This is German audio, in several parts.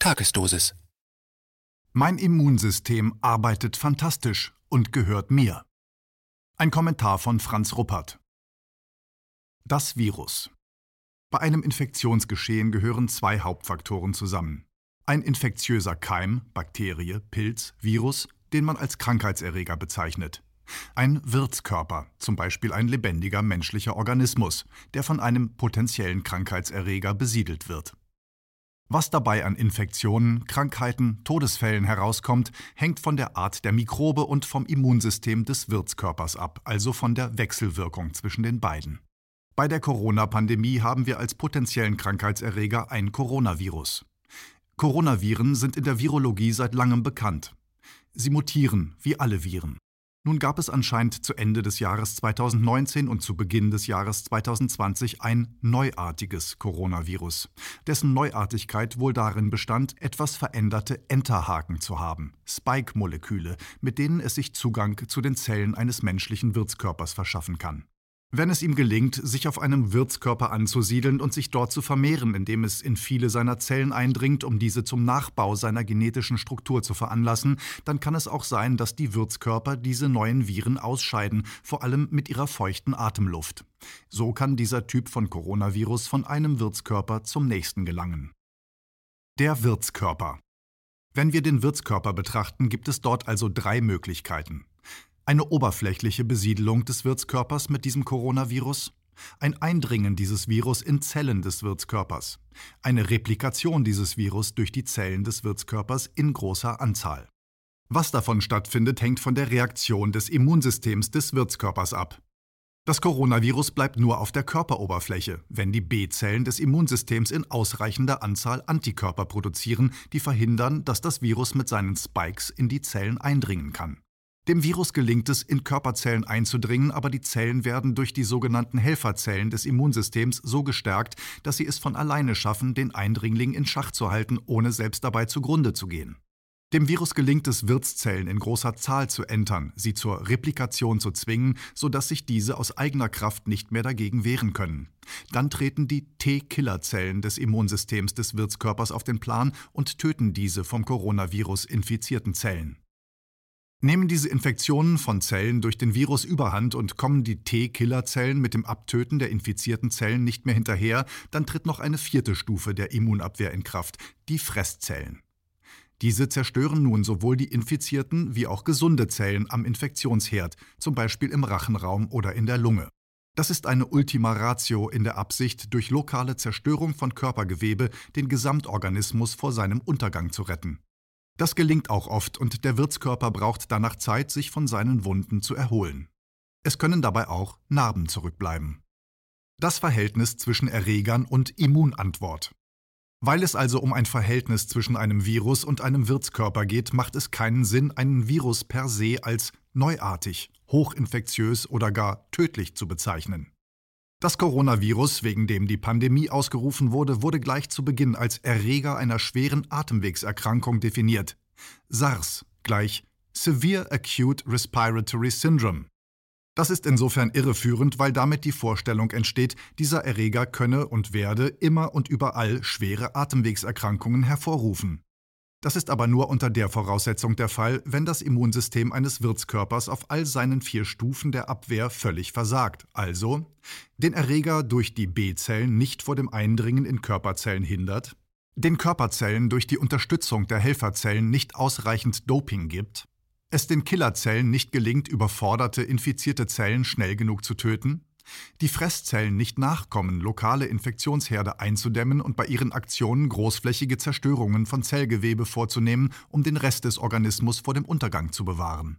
Tagesdosis. Mein Immunsystem arbeitet fantastisch und gehört mir. Ein Kommentar von Franz Ruppert. Das Virus. Bei einem Infektionsgeschehen gehören zwei Hauptfaktoren zusammen. Ein infektiöser Keim, Bakterie, Pilz, Virus, den man als Krankheitserreger bezeichnet. Ein Wirtskörper, zum Beispiel ein lebendiger menschlicher Organismus, der von einem potenziellen Krankheitserreger besiedelt wird. Was dabei an Infektionen, Krankheiten, Todesfällen herauskommt, hängt von der Art der Mikrobe und vom Immunsystem des Wirtskörpers ab, also von der Wechselwirkung zwischen den beiden. Bei der Corona-Pandemie haben wir als potenziellen Krankheitserreger ein Coronavirus. Coronaviren sind in der Virologie seit langem bekannt. Sie mutieren, wie alle Viren. Nun gab es anscheinend zu Ende des Jahres 2019 und zu Beginn des Jahres 2020 ein neuartiges Coronavirus, dessen Neuartigkeit wohl darin bestand, etwas veränderte Enterhaken zu haben, Spike-Moleküle, mit denen es sich Zugang zu den Zellen eines menschlichen Wirtskörpers verschaffen kann. Wenn es ihm gelingt, sich auf einem Wirtskörper anzusiedeln und sich dort zu vermehren, indem es in viele seiner Zellen eindringt, um diese zum Nachbau seiner genetischen Struktur zu veranlassen, dann kann es auch sein, dass die Wirtskörper diese neuen Viren ausscheiden, vor allem mit ihrer feuchten Atemluft. So kann dieser Typ von Coronavirus von einem Wirtskörper zum nächsten gelangen. Der Wirtskörper. Wenn wir den Wirtskörper betrachten, gibt es dort also drei Möglichkeiten eine oberflächliche Besiedelung des Wirtskörpers mit diesem Coronavirus, ein Eindringen dieses Virus in Zellen des Wirtskörpers, eine Replikation dieses Virus durch die Zellen des Wirtskörpers in großer Anzahl. Was davon stattfindet, hängt von der Reaktion des Immunsystems des Wirtskörpers ab. Das Coronavirus bleibt nur auf der Körperoberfläche, wenn die B-Zellen des Immunsystems in ausreichender Anzahl Antikörper produzieren, die verhindern, dass das Virus mit seinen Spikes in die Zellen eindringen kann. Dem Virus gelingt es, in Körperzellen einzudringen, aber die Zellen werden durch die sogenannten Helferzellen des Immunsystems so gestärkt, dass sie es von alleine schaffen, den Eindringling in Schach zu halten, ohne selbst dabei zugrunde zu gehen. Dem Virus gelingt es, Wirtszellen in großer Zahl zu entern, sie zur Replikation zu zwingen, sodass sich diese aus eigener Kraft nicht mehr dagegen wehren können. Dann treten die T-Killerzellen des Immunsystems des Wirtskörpers auf den Plan und töten diese vom Coronavirus infizierten Zellen. Nehmen diese Infektionen von Zellen durch den Virus überhand und kommen die T-Killerzellen mit dem Abtöten der infizierten Zellen nicht mehr hinterher, dann tritt noch eine vierte Stufe der Immunabwehr in Kraft, die Fresszellen. Diese zerstören nun sowohl die infizierten wie auch gesunde Zellen am Infektionsherd, zum Beispiel im Rachenraum oder in der Lunge. Das ist eine Ultima Ratio in der Absicht, durch lokale Zerstörung von Körpergewebe den Gesamtorganismus vor seinem Untergang zu retten. Das gelingt auch oft und der Wirtskörper braucht danach Zeit, sich von seinen Wunden zu erholen. Es können dabei auch Narben zurückbleiben. Das Verhältnis zwischen Erregern und Immunantwort. Weil es also um ein Verhältnis zwischen einem Virus und einem Wirtskörper geht, macht es keinen Sinn, einen Virus per se als neuartig, hochinfektiös oder gar tödlich zu bezeichnen. Das Coronavirus, wegen dem die Pandemie ausgerufen wurde, wurde gleich zu Beginn als Erreger einer schweren Atemwegserkrankung definiert. SARS gleich Severe Acute Respiratory Syndrome. Das ist insofern irreführend, weil damit die Vorstellung entsteht, dieser Erreger könne und werde immer und überall schwere Atemwegserkrankungen hervorrufen. Das ist aber nur unter der Voraussetzung der Fall, wenn das Immunsystem eines Wirtskörpers auf all seinen vier Stufen der Abwehr völlig versagt, also den Erreger durch die B-Zellen nicht vor dem Eindringen in Körperzellen hindert, den Körperzellen durch die Unterstützung der Helferzellen nicht ausreichend Doping gibt, es den Killerzellen nicht gelingt, überforderte infizierte Zellen schnell genug zu töten, die Fresszellen nicht nachkommen, lokale Infektionsherde einzudämmen und bei ihren Aktionen großflächige Zerstörungen von Zellgewebe vorzunehmen, um den Rest des Organismus vor dem Untergang zu bewahren.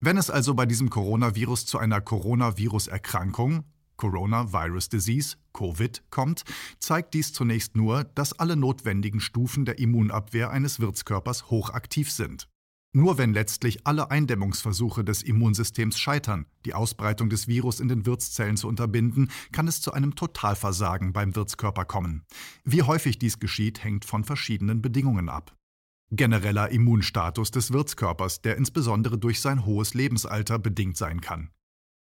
Wenn es also bei diesem Coronavirus zu einer Coronavirus-Erkrankung, Coronavirus Disease, Covid, kommt, zeigt dies zunächst nur, dass alle notwendigen Stufen der Immunabwehr eines Wirtskörpers hochaktiv sind. Nur wenn letztlich alle Eindämmungsversuche des Immunsystems scheitern, die Ausbreitung des Virus in den Wirtszellen zu unterbinden, kann es zu einem Totalversagen beim Wirtskörper kommen. Wie häufig dies geschieht, hängt von verschiedenen Bedingungen ab. Genereller Immunstatus des Wirtskörpers, der insbesondere durch sein hohes Lebensalter bedingt sein kann.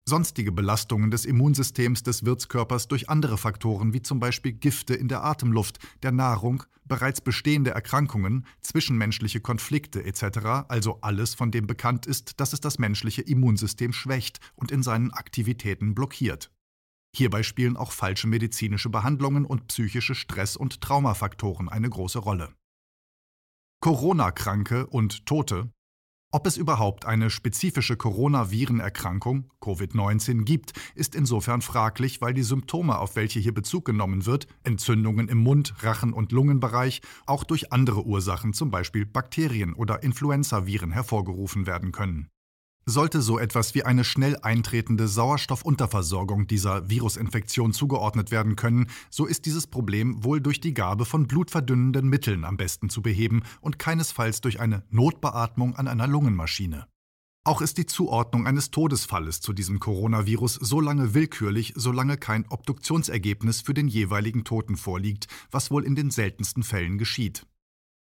Sonstige Belastungen des Immunsystems des Wirtskörpers durch andere Faktoren wie zum Beispiel Gifte in der Atemluft, der Nahrung, bereits bestehende Erkrankungen, zwischenmenschliche Konflikte etc., also alles, von dem bekannt ist, dass es das menschliche Immunsystem schwächt und in seinen Aktivitäten blockiert. Hierbei spielen auch falsche medizinische Behandlungen und psychische Stress- und Traumafaktoren eine große Rolle. Corona-Kranke und Tote ob es überhaupt eine spezifische Coronavirenerkrankung Covid-19 gibt, ist insofern fraglich, weil die Symptome, auf welche hier Bezug genommen wird, Entzündungen im Mund-, Rachen- und Lungenbereich, auch durch andere Ursachen, zum Beispiel Bakterien oder Influenzaviren, hervorgerufen werden können. Sollte so etwas wie eine schnell eintretende Sauerstoffunterversorgung dieser Virusinfektion zugeordnet werden können, so ist dieses Problem wohl durch die Gabe von blutverdünnenden Mitteln am besten zu beheben und keinesfalls durch eine Notbeatmung an einer Lungenmaschine. Auch ist die Zuordnung eines Todesfalles zu diesem Coronavirus so lange willkürlich, solange kein Obduktionsergebnis für den jeweiligen Toten vorliegt, was wohl in den seltensten Fällen geschieht.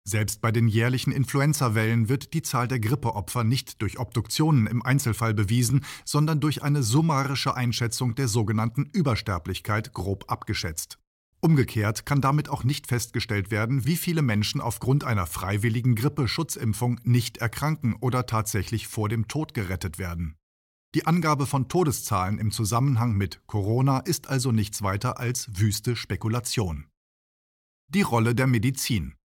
Selbst bei den jährlichen Influenzawellen wird die Zahl der Grippeopfer nicht durch Obduktionen im Einzelfall bewiesen, sondern durch eine summarische Einschätzung der sogenannten Übersterblichkeit grob abgeschätzt. Umgekehrt kann damit auch nicht festgestellt werden, wie viele Menschen aufgrund einer freiwilligen Grippeschutzimpfung nicht erkranken oder tatsächlich vor dem Tod gerettet werden. Die Angabe von Todeszahlen im Zusammenhang mit Corona ist also nichts weiter als wüste Spekulation. Die Rolle der Medizin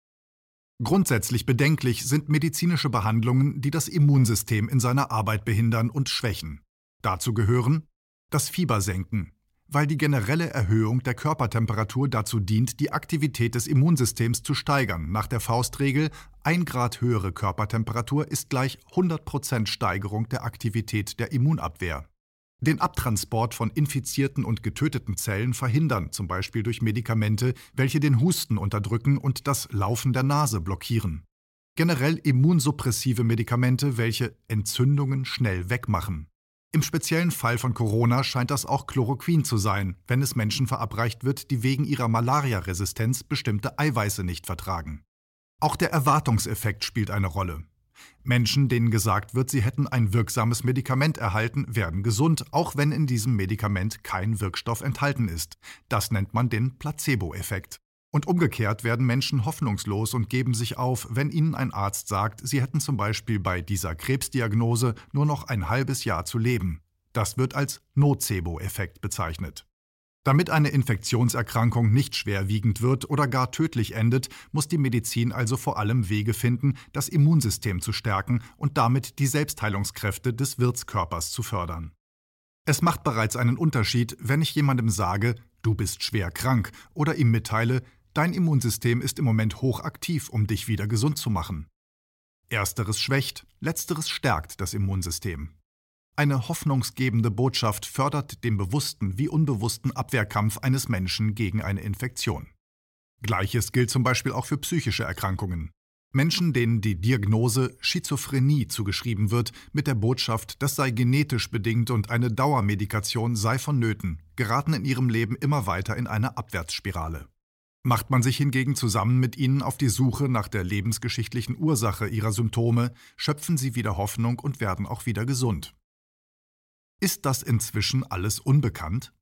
Grundsätzlich bedenklich sind medizinische Behandlungen, die das Immunsystem in seiner Arbeit behindern und schwächen. Dazu gehören das Fiebersenken, weil die generelle Erhöhung der Körpertemperatur dazu dient, die Aktivität des Immunsystems zu steigern. Nach der Faustregel 1 Grad höhere Körpertemperatur ist gleich 100% Steigerung der Aktivität der Immunabwehr den Abtransport von infizierten und getöteten Zellen verhindern, zum Beispiel durch Medikamente, welche den Husten unterdrücken und das Laufen der Nase blockieren. Generell immunsuppressive Medikamente, welche Entzündungen schnell wegmachen. Im speziellen Fall von Corona scheint das auch Chloroquin zu sein, wenn es Menschen verabreicht wird, die wegen ihrer Malariaresistenz bestimmte Eiweiße nicht vertragen. Auch der Erwartungseffekt spielt eine Rolle. Menschen, denen gesagt wird, sie hätten ein wirksames Medikament erhalten, werden gesund, auch wenn in diesem Medikament kein Wirkstoff enthalten ist. Das nennt man den Placebo-Effekt. Und umgekehrt werden Menschen hoffnungslos und geben sich auf, wenn ihnen ein Arzt sagt, sie hätten zum Beispiel bei dieser Krebsdiagnose nur noch ein halbes Jahr zu leben. Das wird als Nocebo-Effekt bezeichnet. Damit eine Infektionserkrankung nicht schwerwiegend wird oder gar tödlich endet, muss die Medizin also vor allem Wege finden, das Immunsystem zu stärken und damit die Selbstheilungskräfte des Wirtskörpers zu fördern. Es macht bereits einen Unterschied, wenn ich jemandem sage, du bist schwer krank, oder ihm mitteile, dein Immunsystem ist im Moment hochaktiv, um dich wieder gesund zu machen. Ersteres schwächt, letzteres stärkt das Immunsystem. Eine hoffnungsgebende Botschaft fördert den bewussten wie unbewussten Abwehrkampf eines Menschen gegen eine Infektion. Gleiches gilt zum Beispiel auch für psychische Erkrankungen. Menschen, denen die Diagnose Schizophrenie zugeschrieben wird, mit der Botschaft, das sei genetisch bedingt und eine Dauermedikation sei vonnöten, geraten in ihrem Leben immer weiter in eine Abwärtsspirale. Macht man sich hingegen zusammen mit ihnen auf die Suche nach der lebensgeschichtlichen Ursache ihrer Symptome, schöpfen sie wieder Hoffnung und werden auch wieder gesund. Ist das inzwischen alles unbekannt?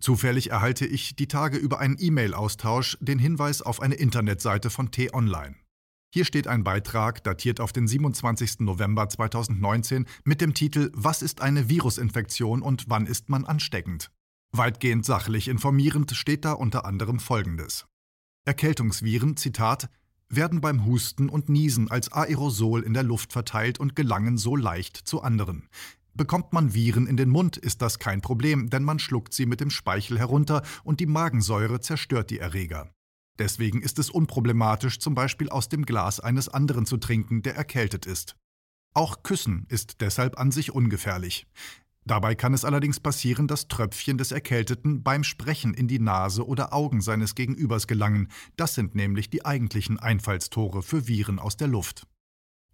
Zufällig erhalte ich die Tage über einen E-Mail-Austausch den Hinweis auf eine Internetseite von T-Online. Hier steht ein Beitrag, datiert auf den 27. November 2019, mit dem Titel Was ist eine Virusinfektion und wann ist man ansteckend? Weitgehend sachlich informierend steht da unter anderem Folgendes. Erkältungsviren, Zitat, werden beim Husten und Niesen als Aerosol in der Luft verteilt und gelangen so leicht zu anderen. Bekommt man Viren in den Mund, ist das kein Problem, denn man schluckt sie mit dem Speichel herunter und die Magensäure zerstört die Erreger. Deswegen ist es unproblematisch, zum Beispiel aus dem Glas eines anderen zu trinken, der erkältet ist. Auch Küssen ist deshalb an sich ungefährlich. Dabei kann es allerdings passieren, dass Tröpfchen des Erkälteten beim Sprechen in die Nase oder Augen seines Gegenübers gelangen. Das sind nämlich die eigentlichen Einfallstore für Viren aus der Luft.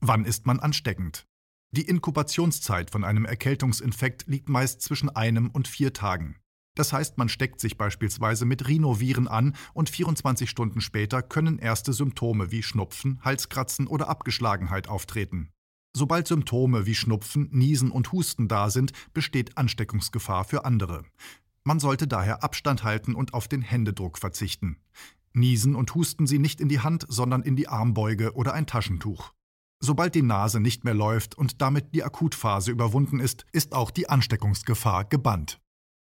Wann ist man ansteckend? Die Inkubationszeit von einem Erkältungsinfekt liegt meist zwischen einem und vier Tagen. Das heißt, man steckt sich beispielsweise mit Rhinoviren an und 24 Stunden später können erste Symptome wie Schnupfen, Halskratzen oder Abgeschlagenheit auftreten. Sobald Symptome wie Schnupfen, Niesen und Husten da sind, besteht Ansteckungsgefahr für andere. Man sollte daher Abstand halten und auf den Händedruck verzichten. Niesen und husten Sie nicht in die Hand, sondern in die Armbeuge oder ein Taschentuch. Sobald die Nase nicht mehr läuft und damit die Akutphase überwunden ist, ist auch die Ansteckungsgefahr gebannt.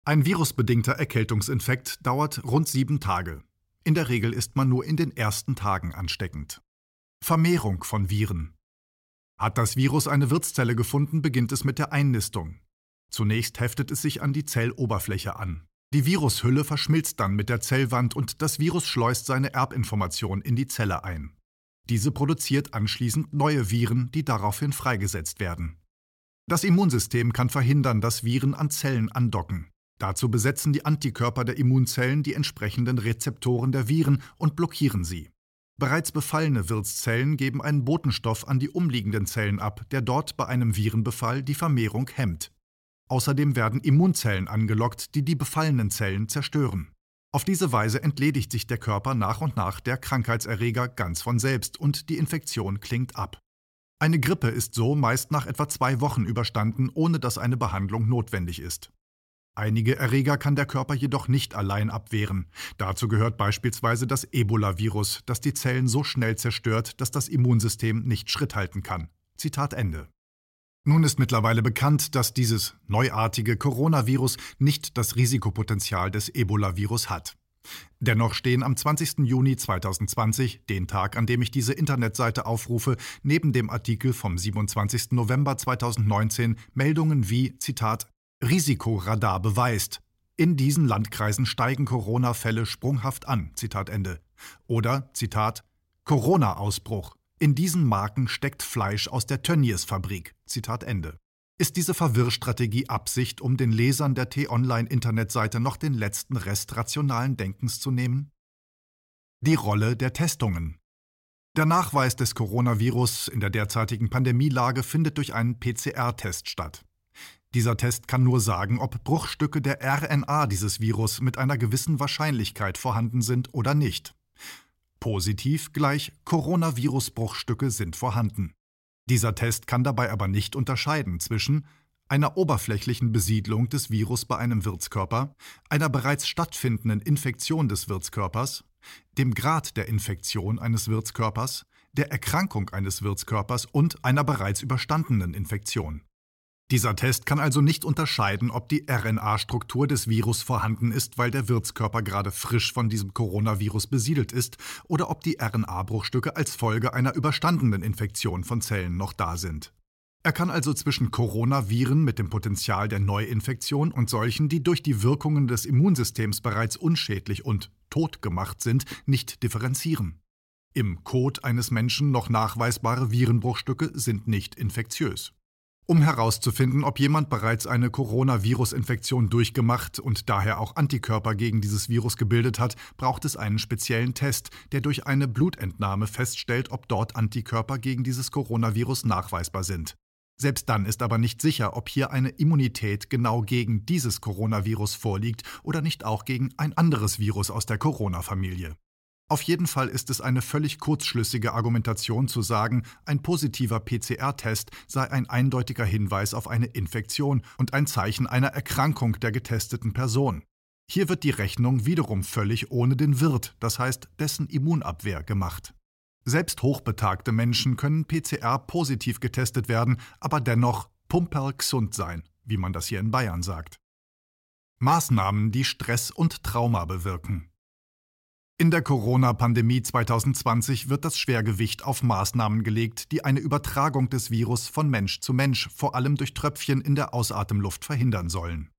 Ein virusbedingter Erkältungsinfekt dauert rund sieben Tage. In der Regel ist man nur in den ersten Tagen ansteckend. Vermehrung von Viren. Hat das Virus eine Wirtszelle gefunden, beginnt es mit der Einnistung. Zunächst heftet es sich an die Zelloberfläche an. Die Virushülle verschmilzt dann mit der Zellwand und das Virus schleust seine Erbinformation in die Zelle ein. Diese produziert anschließend neue Viren, die daraufhin freigesetzt werden. Das Immunsystem kann verhindern, dass Viren an Zellen andocken. Dazu besetzen die Antikörper der Immunzellen die entsprechenden Rezeptoren der Viren und blockieren sie. Bereits befallene Wirtszellen geben einen Botenstoff an die umliegenden Zellen ab, der dort bei einem Virenbefall die Vermehrung hemmt. Außerdem werden Immunzellen angelockt, die die befallenen Zellen zerstören. Auf diese Weise entledigt sich der Körper nach und nach der Krankheitserreger ganz von selbst und die Infektion klingt ab. Eine Grippe ist so meist nach etwa zwei Wochen überstanden, ohne dass eine Behandlung notwendig ist. Einige Erreger kann der Körper jedoch nicht allein abwehren. Dazu gehört beispielsweise das Ebola-Virus, das die Zellen so schnell zerstört, dass das Immunsystem nicht Schritt halten kann. Zitat Ende. Nun ist mittlerweile bekannt, dass dieses neuartige Coronavirus nicht das Risikopotenzial des Ebola-Virus hat. Dennoch stehen am 20. Juni 2020, den Tag, an dem ich diese Internetseite aufrufe, neben dem Artikel vom 27. November 2019 Meldungen wie Zitat Risikoradar beweist. In diesen Landkreisen steigen Corona-Fälle sprunghaft an. Zitat Ende. Oder Zitat Corona-Ausbruch. In diesen Marken steckt Fleisch aus der Tönnies-Fabrik. Zitat Ende. Ist diese Verwirrstrategie Absicht, um den Lesern der T-Online-Internetseite noch den letzten Rest rationalen Denkens zu nehmen? Die Rolle der Testungen. Der Nachweis des Coronavirus in der derzeitigen Pandemielage findet durch einen PCR-Test statt. Dieser Test kann nur sagen, ob Bruchstücke der RNA dieses Virus mit einer gewissen Wahrscheinlichkeit vorhanden sind oder nicht. Positiv gleich Coronavirus-Bruchstücke sind vorhanden. Dieser Test kann dabei aber nicht unterscheiden zwischen einer oberflächlichen Besiedlung des Virus bei einem Wirtskörper, einer bereits stattfindenden Infektion des Wirtskörpers, dem Grad der Infektion eines Wirtskörpers, der Erkrankung eines Wirtskörpers und einer bereits überstandenen Infektion. Dieser Test kann also nicht unterscheiden, ob die RNA-Struktur des Virus vorhanden ist, weil der Wirtskörper gerade frisch von diesem Coronavirus besiedelt ist, oder ob die RNA-Bruchstücke als Folge einer überstandenen Infektion von Zellen noch da sind. Er kann also zwischen Coronaviren mit dem Potenzial der Neuinfektion und solchen, die durch die Wirkungen des Immunsystems bereits unschädlich und tot gemacht sind, nicht differenzieren. Im Kot eines Menschen noch nachweisbare Virenbruchstücke sind nicht infektiös. Um herauszufinden, ob jemand bereits eine Coronavirus-Infektion durchgemacht und daher auch Antikörper gegen dieses Virus gebildet hat, braucht es einen speziellen Test, der durch eine Blutentnahme feststellt, ob dort Antikörper gegen dieses Coronavirus nachweisbar sind. Selbst dann ist aber nicht sicher, ob hier eine Immunität genau gegen dieses Coronavirus vorliegt oder nicht auch gegen ein anderes Virus aus der Corona-Familie. Auf jeden Fall ist es eine völlig kurzschlüssige Argumentation zu sagen, ein positiver PCR-Test sei ein eindeutiger Hinweis auf eine Infektion und ein Zeichen einer Erkrankung der getesteten Person. Hier wird die Rechnung wiederum völlig ohne den Wirt, das heißt dessen Immunabwehr, gemacht. Selbst hochbetagte Menschen können PCR positiv getestet werden, aber dennoch pumperl gesund sein, wie man das hier in Bayern sagt. Maßnahmen, die Stress und Trauma bewirken. In der Corona-Pandemie 2020 wird das Schwergewicht auf Maßnahmen gelegt, die eine Übertragung des Virus von Mensch zu Mensch, vor allem durch Tröpfchen in der Ausatemluft, verhindern sollen.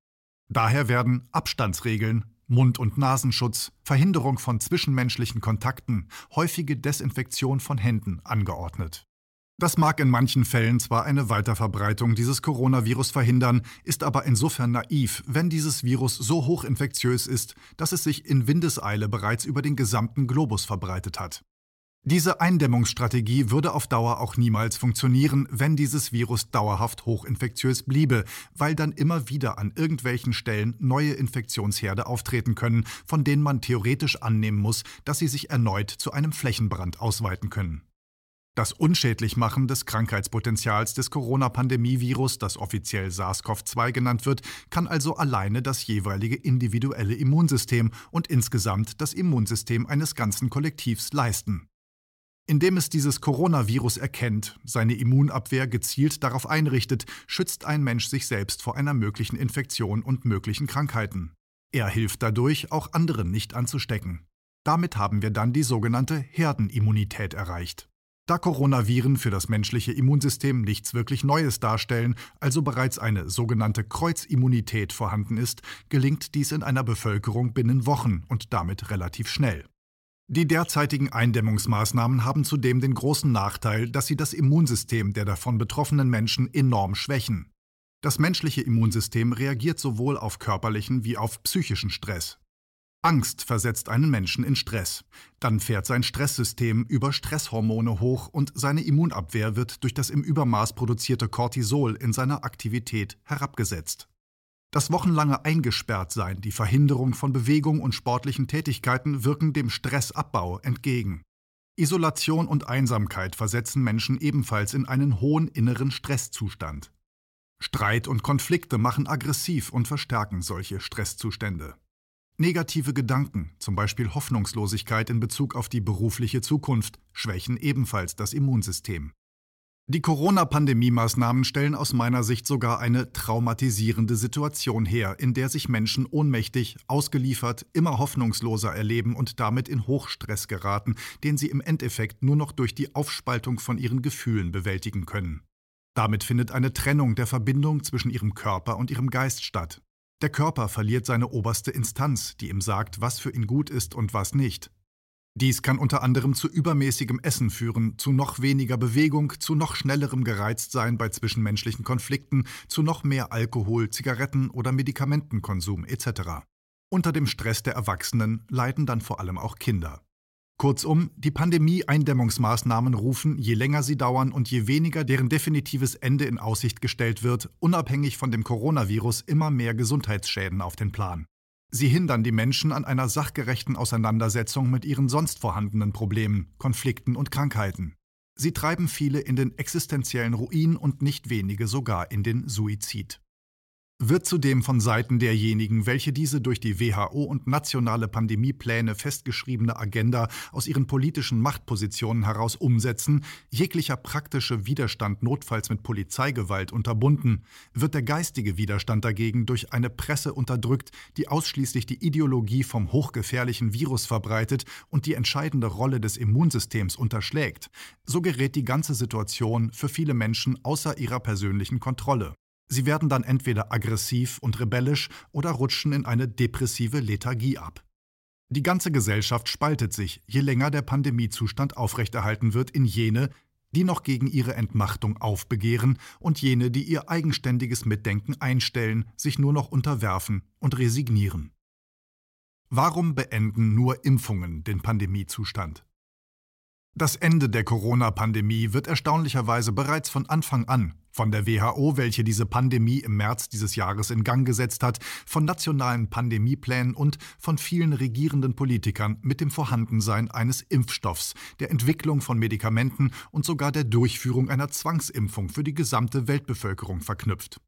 Daher werden Abstandsregeln, Mund- und Nasenschutz, Verhinderung von zwischenmenschlichen Kontakten, häufige Desinfektion von Händen angeordnet. Das mag in manchen Fällen zwar eine Weiterverbreitung dieses Coronavirus verhindern, ist aber insofern naiv, wenn dieses Virus so hochinfektiös ist, dass es sich in Windeseile bereits über den gesamten Globus verbreitet hat. Diese Eindämmungsstrategie würde auf Dauer auch niemals funktionieren, wenn dieses Virus dauerhaft hochinfektiös bliebe, weil dann immer wieder an irgendwelchen Stellen neue Infektionsherde auftreten können, von denen man theoretisch annehmen muss, dass sie sich erneut zu einem Flächenbrand ausweiten können. Das Unschädlichmachen des Krankheitspotenzials des Corona-Pandemie-Virus, das offiziell SARS-CoV-2 genannt wird, kann also alleine das jeweilige individuelle Immunsystem und insgesamt das Immunsystem eines ganzen Kollektivs leisten. Indem es dieses Coronavirus erkennt, seine Immunabwehr gezielt darauf einrichtet, schützt ein Mensch sich selbst vor einer möglichen Infektion und möglichen Krankheiten. Er hilft dadurch, auch anderen nicht anzustecken. Damit haben wir dann die sogenannte Herdenimmunität erreicht. Da Coronaviren für das menschliche Immunsystem nichts wirklich Neues darstellen, also bereits eine sogenannte Kreuzimmunität vorhanden ist, gelingt dies in einer Bevölkerung binnen Wochen und damit relativ schnell. Die derzeitigen Eindämmungsmaßnahmen haben zudem den großen Nachteil, dass sie das Immunsystem der davon betroffenen Menschen enorm schwächen. Das menschliche Immunsystem reagiert sowohl auf körperlichen wie auf psychischen Stress. Angst versetzt einen Menschen in Stress. Dann fährt sein Stresssystem über Stresshormone hoch und seine Immunabwehr wird durch das im Übermaß produzierte Cortisol in seiner Aktivität herabgesetzt. Das wochenlange Eingesperrtsein, die Verhinderung von Bewegung und sportlichen Tätigkeiten wirken dem Stressabbau entgegen. Isolation und Einsamkeit versetzen Menschen ebenfalls in einen hohen inneren Stresszustand. Streit und Konflikte machen aggressiv und verstärken solche Stresszustände. Negative Gedanken, zum Beispiel Hoffnungslosigkeit in Bezug auf die berufliche Zukunft, schwächen ebenfalls das Immunsystem. Die Corona-Pandemie-Maßnahmen stellen aus meiner Sicht sogar eine traumatisierende Situation her, in der sich Menschen ohnmächtig, ausgeliefert, immer hoffnungsloser erleben und damit in Hochstress geraten, den sie im Endeffekt nur noch durch die Aufspaltung von ihren Gefühlen bewältigen können. Damit findet eine Trennung der Verbindung zwischen ihrem Körper und ihrem Geist statt. Der Körper verliert seine oberste Instanz, die ihm sagt, was für ihn gut ist und was nicht. Dies kann unter anderem zu übermäßigem Essen führen, zu noch weniger Bewegung, zu noch schnellerem Gereiztsein bei zwischenmenschlichen Konflikten, zu noch mehr Alkohol, Zigaretten oder Medikamentenkonsum etc. Unter dem Stress der Erwachsenen leiden dann vor allem auch Kinder. Kurzum, die Pandemie-Eindämmungsmaßnahmen rufen, je länger sie dauern und je weniger deren definitives Ende in Aussicht gestellt wird, unabhängig von dem Coronavirus immer mehr Gesundheitsschäden auf den Plan. Sie hindern die Menschen an einer sachgerechten Auseinandersetzung mit ihren sonst vorhandenen Problemen, Konflikten und Krankheiten. Sie treiben viele in den existenziellen Ruin und nicht wenige sogar in den Suizid wird zudem von Seiten derjenigen, welche diese durch die WHO und nationale Pandemiepläne festgeschriebene Agenda aus ihren politischen Machtpositionen heraus umsetzen, jeglicher praktische Widerstand notfalls mit Polizeigewalt unterbunden, wird der geistige Widerstand dagegen durch eine Presse unterdrückt, die ausschließlich die Ideologie vom hochgefährlichen Virus verbreitet und die entscheidende Rolle des Immunsystems unterschlägt, so gerät die ganze Situation für viele Menschen außer ihrer persönlichen Kontrolle. Sie werden dann entweder aggressiv und rebellisch oder rutschen in eine depressive Lethargie ab. Die ganze Gesellschaft spaltet sich, je länger der Pandemiezustand aufrechterhalten wird, in jene, die noch gegen ihre Entmachtung aufbegehren und jene, die ihr eigenständiges Mitdenken einstellen, sich nur noch unterwerfen und resignieren. Warum beenden nur Impfungen den Pandemiezustand? Das Ende der Corona-Pandemie wird erstaunlicherweise bereits von Anfang an von der WHO, welche diese Pandemie im März dieses Jahres in Gang gesetzt hat, von nationalen Pandemieplänen und von vielen regierenden Politikern mit dem Vorhandensein eines Impfstoffs, der Entwicklung von Medikamenten und sogar der Durchführung einer Zwangsimpfung für die gesamte Weltbevölkerung verknüpft.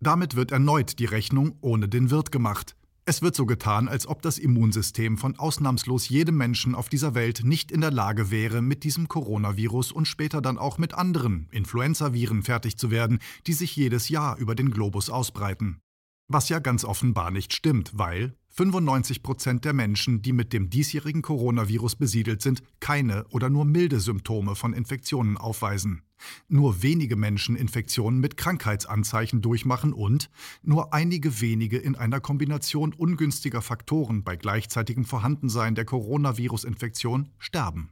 Damit wird erneut die Rechnung ohne den Wirt gemacht. Es wird so getan, als ob das Immunsystem von ausnahmslos jedem Menschen auf dieser Welt nicht in der Lage wäre, mit diesem Coronavirus und später dann auch mit anderen Influenzaviren fertig zu werden, die sich jedes Jahr über den Globus ausbreiten. Was ja ganz offenbar nicht stimmt, weil 95 Prozent der Menschen, die mit dem diesjährigen Coronavirus besiedelt sind, keine oder nur milde Symptome von Infektionen aufweisen. Nur wenige Menschen Infektionen mit Krankheitsanzeichen durchmachen und nur einige wenige in einer Kombination ungünstiger Faktoren bei gleichzeitigem Vorhandensein der Coronavirus-Infektion sterben.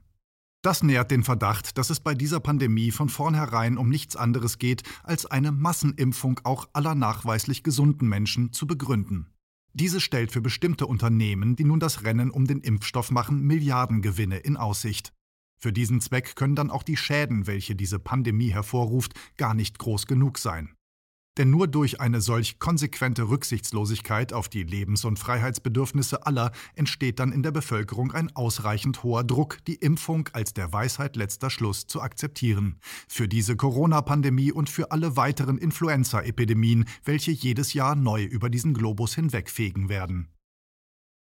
Das nährt den Verdacht, dass es bei dieser Pandemie von vornherein um nichts anderes geht, als eine Massenimpfung auch aller nachweislich gesunden Menschen zu begründen. Diese stellt für bestimmte Unternehmen, die nun das Rennen um den Impfstoff machen, Milliardengewinne in Aussicht. Für diesen Zweck können dann auch die Schäden, welche diese Pandemie hervorruft, gar nicht groß genug sein. Denn nur durch eine solch konsequente Rücksichtslosigkeit auf die Lebens- und Freiheitsbedürfnisse aller entsteht dann in der Bevölkerung ein ausreichend hoher Druck, die Impfung als der Weisheit letzter Schluss zu akzeptieren. Für diese Corona-Pandemie und für alle weiteren Influenza-Epidemien, welche jedes Jahr neu über diesen Globus hinwegfegen werden.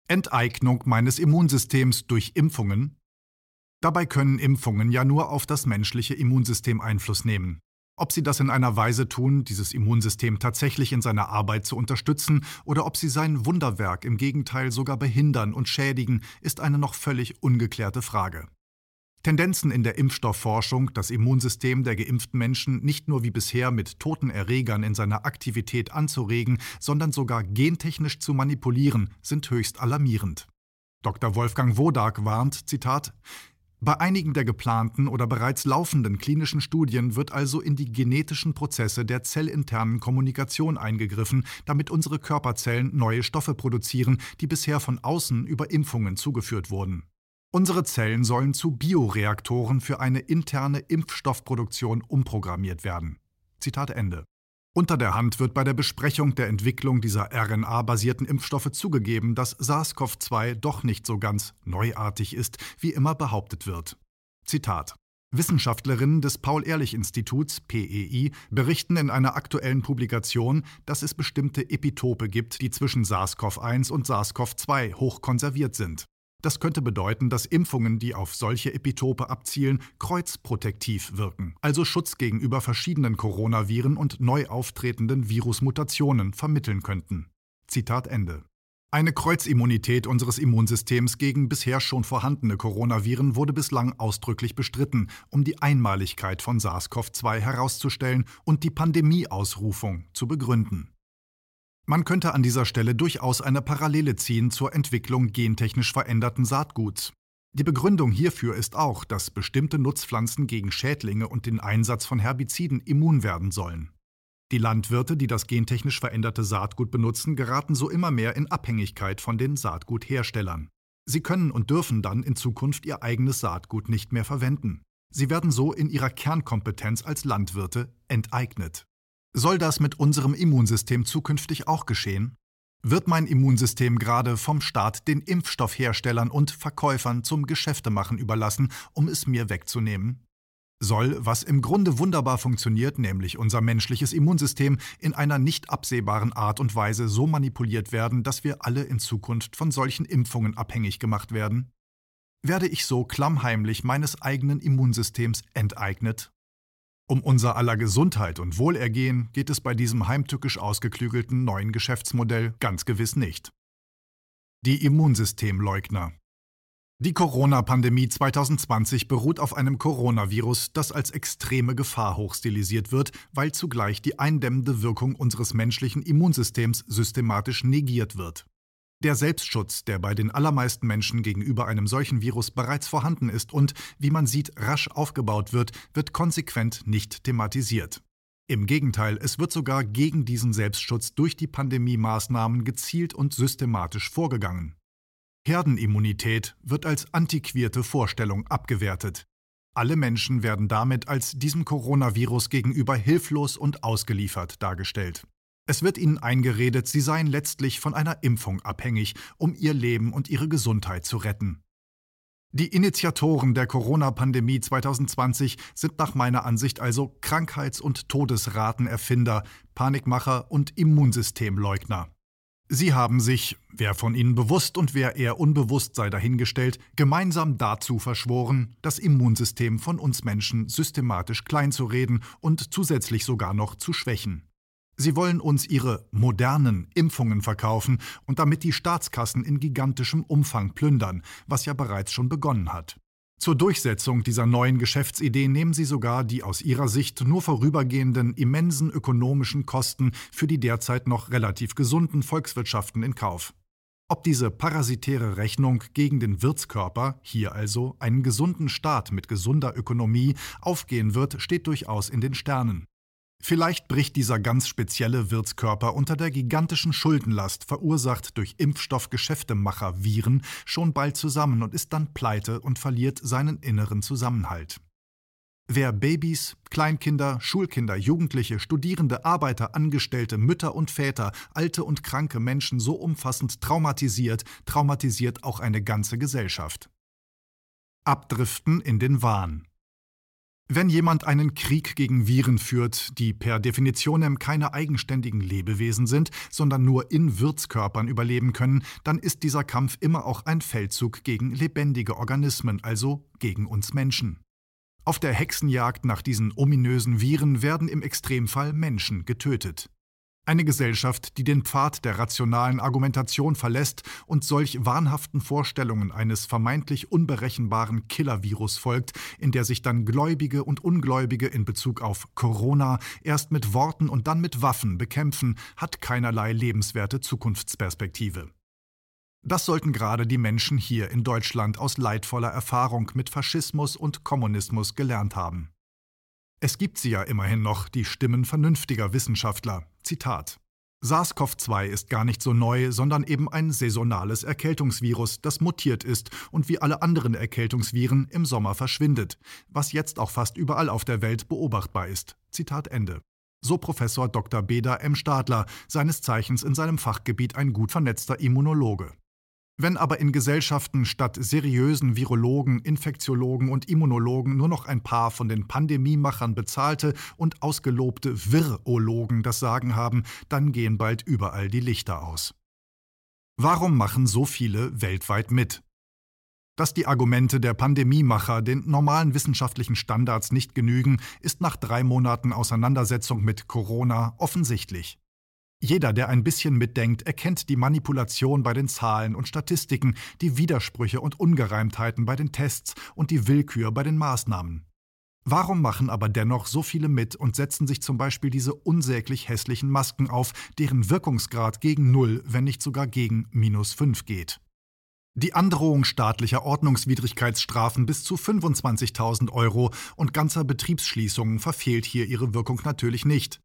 Enteignung meines Immunsystems durch Impfungen? Dabei können Impfungen ja nur auf das menschliche Immunsystem Einfluss nehmen. Ob sie das in einer Weise tun, dieses Immunsystem tatsächlich in seiner Arbeit zu unterstützen, oder ob sie sein Wunderwerk im Gegenteil sogar behindern und schädigen, ist eine noch völlig ungeklärte Frage. Tendenzen in der Impfstoffforschung, das Immunsystem der geimpften Menschen nicht nur wie bisher mit toten Erregern in seiner Aktivität anzuregen, sondern sogar gentechnisch zu manipulieren, sind höchst alarmierend. Dr. Wolfgang Wodak warnt, Zitat, bei einigen der geplanten oder bereits laufenden klinischen Studien wird also in die genetischen Prozesse der zellinternen Kommunikation eingegriffen, damit unsere Körperzellen neue Stoffe produzieren, die bisher von außen über Impfungen zugeführt wurden. Unsere Zellen sollen zu Bioreaktoren für eine interne Impfstoffproduktion umprogrammiert werden. Zitat Ende. Unter der Hand wird bei der Besprechung der Entwicklung dieser RNA-basierten Impfstoffe zugegeben, dass SARS-CoV-2 doch nicht so ganz neuartig ist, wie immer behauptet wird. Zitat Wissenschaftlerinnen des Paul-Ehrlich-Instituts PEI berichten in einer aktuellen Publikation, dass es bestimmte Epitope gibt, die zwischen SARS-CoV-1 und SARS-CoV-2 hochkonserviert sind. Das könnte bedeuten, dass Impfungen, die auf solche Epitope abzielen, kreuzprotektiv wirken, also Schutz gegenüber verschiedenen Coronaviren und neu auftretenden Virusmutationen vermitteln könnten. Zitat Ende. Eine Kreuzimmunität unseres Immunsystems gegen bisher schon vorhandene Coronaviren wurde bislang ausdrücklich bestritten, um die Einmaligkeit von SARS-CoV-2 herauszustellen und die Pandemieausrufung zu begründen. Man könnte an dieser Stelle durchaus eine Parallele ziehen zur Entwicklung gentechnisch veränderten Saatguts. Die Begründung hierfür ist auch, dass bestimmte Nutzpflanzen gegen Schädlinge und den Einsatz von Herbiziden immun werden sollen. Die Landwirte, die das gentechnisch veränderte Saatgut benutzen, geraten so immer mehr in Abhängigkeit von den Saatgutherstellern. Sie können und dürfen dann in Zukunft ihr eigenes Saatgut nicht mehr verwenden. Sie werden so in ihrer Kernkompetenz als Landwirte enteignet. Soll das mit unserem Immunsystem zukünftig auch geschehen? Wird mein Immunsystem gerade vom Staat den Impfstoffherstellern und Verkäufern zum Geschäftemachen überlassen, um es mir wegzunehmen? Soll, was im Grunde wunderbar funktioniert, nämlich unser menschliches Immunsystem, in einer nicht absehbaren Art und Weise so manipuliert werden, dass wir alle in Zukunft von solchen Impfungen abhängig gemacht werden? Werde ich so klammheimlich meines eigenen Immunsystems enteignet? Um unser aller Gesundheit und Wohlergehen geht es bei diesem heimtückisch ausgeklügelten neuen Geschäftsmodell ganz gewiss nicht. Die Immunsystemleugner Die Corona-Pandemie 2020 beruht auf einem Coronavirus, das als extreme Gefahr hochstilisiert wird, weil zugleich die eindämmende Wirkung unseres menschlichen Immunsystems systematisch negiert wird. Der Selbstschutz, der bei den allermeisten Menschen gegenüber einem solchen Virus bereits vorhanden ist und, wie man sieht, rasch aufgebaut wird, wird konsequent nicht thematisiert. Im Gegenteil, es wird sogar gegen diesen Selbstschutz durch die Pandemie-Maßnahmen gezielt und systematisch vorgegangen. Herdenimmunität wird als antiquierte Vorstellung abgewertet. Alle Menschen werden damit als diesem Coronavirus gegenüber hilflos und ausgeliefert dargestellt. Es wird ihnen eingeredet, sie seien letztlich von einer Impfung abhängig, um ihr Leben und ihre Gesundheit zu retten. Die Initiatoren der Corona-Pandemie 2020 sind nach meiner Ansicht also Krankheits- und Todesratenerfinder, Panikmacher und Immunsystemleugner. Sie haben sich, wer von ihnen bewusst und wer eher unbewusst sei dahingestellt, gemeinsam dazu verschworen, das Immunsystem von uns Menschen systematisch kleinzureden und zusätzlich sogar noch zu schwächen. Sie wollen uns ihre modernen Impfungen verkaufen und damit die Staatskassen in gigantischem Umfang plündern, was ja bereits schon begonnen hat. Zur Durchsetzung dieser neuen Geschäftsidee nehmen sie sogar die aus ihrer Sicht nur vorübergehenden immensen ökonomischen Kosten für die derzeit noch relativ gesunden Volkswirtschaften in Kauf. Ob diese parasitäre Rechnung gegen den Wirtskörper, hier also einen gesunden Staat mit gesunder Ökonomie, aufgehen wird, steht durchaus in den Sternen. Vielleicht bricht dieser ganz spezielle Wirtskörper unter der gigantischen Schuldenlast, verursacht durch Impfstoffgeschäftemacher-Viren, schon bald zusammen und ist dann pleite und verliert seinen inneren Zusammenhalt. Wer Babys, Kleinkinder, Schulkinder, Jugendliche, Studierende, Arbeiter, Angestellte, Mütter und Väter, alte und kranke Menschen so umfassend traumatisiert, traumatisiert auch eine ganze Gesellschaft. Abdriften in den Wahn. Wenn jemand einen Krieg gegen Viren führt, die per Definition keine eigenständigen Lebewesen sind, sondern nur in Wirtskörpern überleben können, dann ist dieser Kampf immer auch ein Feldzug gegen lebendige Organismen, also gegen uns Menschen. Auf der Hexenjagd nach diesen ominösen Viren werden im Extremfall Menschen getötet. Eine Gesellschaft, die den Pfad der rationalen Argumentation verlässt und solch wahnhaften Vorstellungen eines vermeintlich unberechenbaren Killervirus folgt, in der sich dann Gläubige und Ungläubige in Bezug auf Corona erst mit Worten und dann mit Waffen bekämpfen, hat keinerlei lebenswerte Zukunftsperspektive. Das sollten gerade die Menschen hier in Deutschland aus leidvoller Erfahrung mit Faschismus und Kommunismus gelernt haben. Es gibt sie ja immerhin noch, die Stimmen vernünftiger Wissenschaftler. Zitat SARS-CoV-2 ist gar nicht so neu, sondern eben ein saisonales Erkältungsvirus, das mutiert ist und wie alle anderen Erkältungsviren im Sommer verschwindet, was jetzt auch fast überall auf der Welt beobachtbar ist. Zitat Ende. So Professor Dr. Beda M. Stadler, seines Zeichens in seinem Fachgebiet ein gut vernetzter Immunologe. Wenn aber in Gesellschaften statt seriösen Virologen, Infektiologen und Immunologen nur noch ein paar von den Pandemiemachern bezahlte und ausgelobte Virologen das Sagen haben, dann gehen bald überall die Lichter aus. Warum machen so viele weltweit mit? Dass die Argumente der Pandemiemacher den normalen wissenschaftlichen Standards nicht genügen, ist nach drei Monaten Auseinandersetzung mit Corona offensichtlich. Jeder, der ein bisschen mitdenkt, erkennt die Manipulation bei den Zahlen und Statistiken, die Widersprüche und Ungereimtheiten bei den Tests und die Willkür bei den Maßnahmen. Warum machen aber dennoch so viele mit und setzen sich zum Beispiel diese unsäglich hässlichen Masken auf, deren Wirkungsgrad gegen Null, wenn nicht sogar gegen minus fünf geht? Die Androhung staatlicher Ordnungswidrigkeitsstrafen bis zu 25.000 Euro und ganzer Betriebsschließungen verfehlt hier ihre Wirkung natürlich nicht.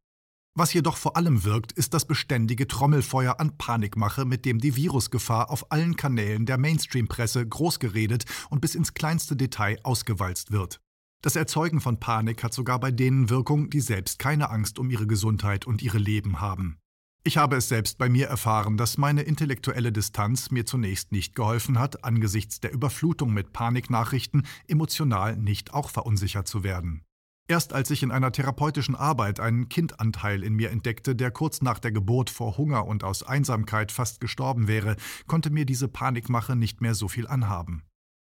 Was jedoch vor allem wirkt, ist das beständige Trommelfeuer an Panikmache, mit dem die Virusgefahr auf allen Kanälen der Mainstream-Presse großgeredet und bis ins kleinste Detail ausgewalzt wird. Das Erzeugen von Panik hat sogar bei denen Wirkung, die selbst keine Angst um ihre Gesundheit und ihre Leben haben. Ich habe es selbst bei mir erfahren, dass meine intellektuelle Distanz mir zunächst nicht geholfen hat, angesichts der Überflutung mit Paniknachrichten emotional nicht auch verunsichert zu werden. Erst als ich in einer therapeutischen Arbeit einen Kindanteil in mir entdeckte, der kurz nach der Geburt vor Hunger und aus Einsamkeit fast gestorben wäre, konnte mir diese Panikmache nicht mehr so viel anhaben.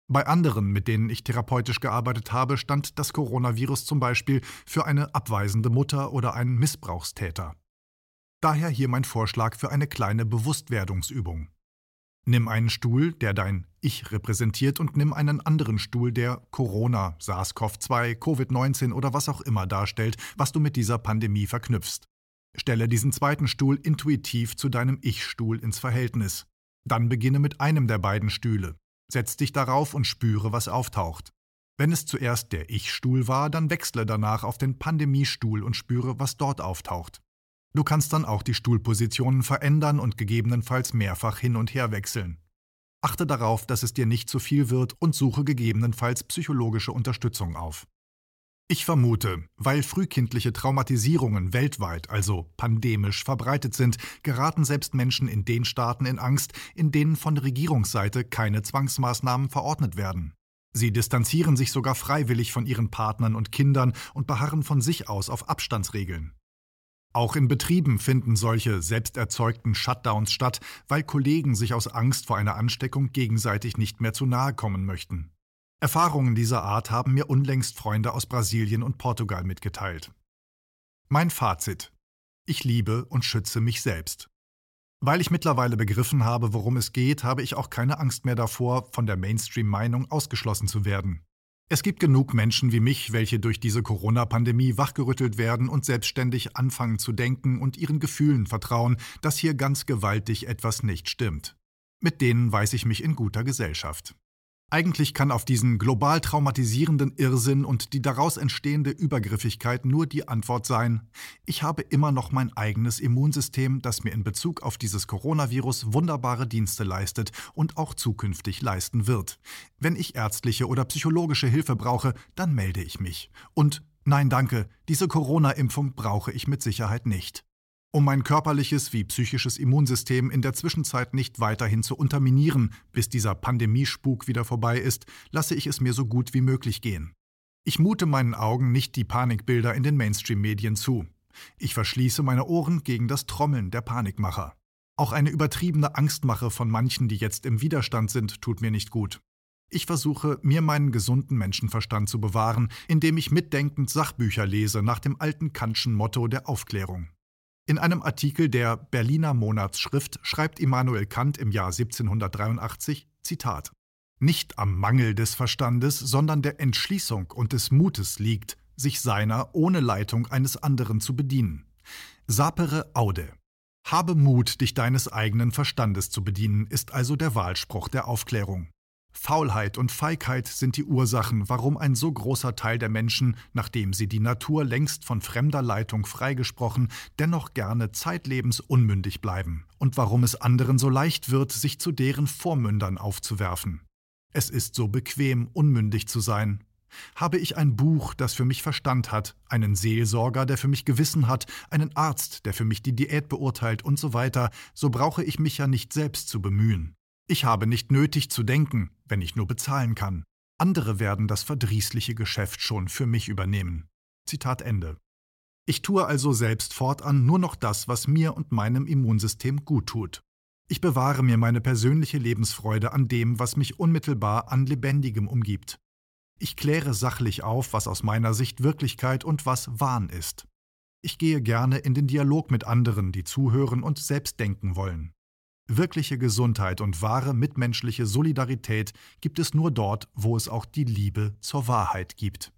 Bei anderen, mit denen ich therapeutisch gearbeitet habe, stand das Coronavirus zum Beispiel für eine abweisende Mutter oder einen Missbrauchstäter. Daher hier mein Vorschlag für eine kleine Bewusstwerdungsübung. Nimm einen Stuhl, der dein Ich repräsentiert, und nimm einen anderen Stuhl, der Corona, SARS-CoV-2, Covid-19 oder was auch immer darstellt, was du mit dieser Pandemie verknüpfst. Stelle diesen zweiten Stuhl intuitiv zu deinem Ich-Stuhl ins Verhältnis. Dann beginne mit einem der beiden Stühle. Setz dich darauf und spüre, was auftaucht. Wenn es zuerst der Ich-Stuhl war, dann wechsle danach auf den Pandemiestuhl und spüre, was dort auftaucht. Du kannst dann auch die Stuhlpositionen verändern und gegebenenfalls mehrfach hin und her wechseln. Achte darauf, dass es dir nicht zu viel wird und suche gegebenenfalls psychologische Unterstützung auf. Ich vermute, weil frühkindliche Traumatisierungen weltweit, also pandemisch verbreitet sind, geraten selbst Menschen in den Staaten in Angst, in denen von Regierungsseite keine Zwangsmaßnahmen verordnet werden. Sie distanzieren sich sogar freiwillig von ihren Partnern und Kindern und beharren von sich aus auf Abstandsregeln. Auch in Betrieben finden solche selbsterzeugten Shutdowns statt, weil Kollegen sich aus Angst vor einer Ansteckung gegenseitig nicht mehr zu nahe kommen möchten. Erfahrungen dieser Art haben mir unlängst Freunde aus Brasilien und Portugal mitgeteilt. Mein Fazit. Ich liebe und schütze mich selbst. Weil ich mittlerweile begriffen habe, worum es geht, habe ich auch keine Angst mehr davor, von der Mainstream-Meinung ausgeschlossen zu werden. Es gibt genug Menschen wie mich, welche durch diese Corona-Pandemie wachgerüttelt werden und selbstständig anfangen zu denken und ihren Gefühlen vertrauen, dass hier ganz gewaltig etwas nicht stimmt. Mit denen weiß ich mich in guter Gesellschaft. Eigentlich kann auf diesen global traumatisierenden Irrsinn und die daraus entstehende Übergriffigkeit nur die Antwort sein, ich habe immer noch mein eigenes Immunsystem, das mir in Bezug auf dieses Coronavirus wunderbare Dienste leistet und auch zukünftig leisten wird. Wenn ich ärztliche oder psychologische Hilfe brauche, dann melde ich mich. Und nein, danke, diese Corona-Impfung brauche ich mit Sicherheit nicht. Um mein körperliches wie psychisches Immunsystem in der Zwischenzeit nicht weiterhin zu unterminieren, bis dieser Pandemiespuk wieder vorbei ist, lasse ich es mir so gut wie möglich gehen. Ich mute meinen Augen nicht die Panikbilder in den Mainstream-Medien zu. Ich verschließe meine Ohren gegen das Trommeln der Panikmacher. Auch eine übertriebene Angstmache von manchen, die jetzt im Widerstand sind, tut mir nicht gut. Ich versuche, mir meinen gesunden Menschenverstand zu bewahren, indem ich mitdenkend Sachbücher lese nach dem alten Kantschen Motto der Aufklärung. In einem Artikel der Berliner Monatsschrift schreibt Immanuel Kant im Jahr 1783, Zitat, Nicht am Mangel des Verstandes, sondern der Entschließung und des Mutes liegt, sich seiner ohne Leitung eines anderen zu bedienen. Sapere aude. Habe Mut, dich deines eigenen Verstandes zu bedienen, ist also der Wahlspruch der Aufklärung. Faulheit und Feigheit sind die Ursachen, warum ein so großer Teil der Menschen, nachdem sie die Natur längst von fremder Leitung freigesprochen, dennoch gerne zeitlebens unmündig bleiben, und warum es anderen so leicht wird, sich zu deren Vormündern aufzuwerfen. Es ist so bequem, unmündig zu sein. Habe ich ein Buch, das für mich Verstand hat, einen Seelsorger, der für mich Gewissen hat, einen Arzt, der für mich die Diät beurteilt und so weiter, so brauche ich mich ja nicht selbst zu bemühen. Ich habe nicht nötig zu denken, wenn ich nur bezahlen kann. Andere werden das verdrießliche Geschäft schon für mich übernehmen. Zitat Ende. Ich tue also selbst fortan nur noch das, was mir und meinem Immunsystem gut tut. Ich bewahre mir meine persönliche Lebensfreude an dem, was mich unmittelbar an Lebendigem umgibt. Ich kläre sachlich auf, was aus meiner Sicht Wirklichkeit und was Wahn ist. Ich gehe gerne in den Dialog mit anderen, die zuhören und selbst denken wollen. Wirkliche Gesundheit und wahre mitmenschliche Solidarität gibt es nur dort, wo es auch die Liebe zur Wahrheit gibt.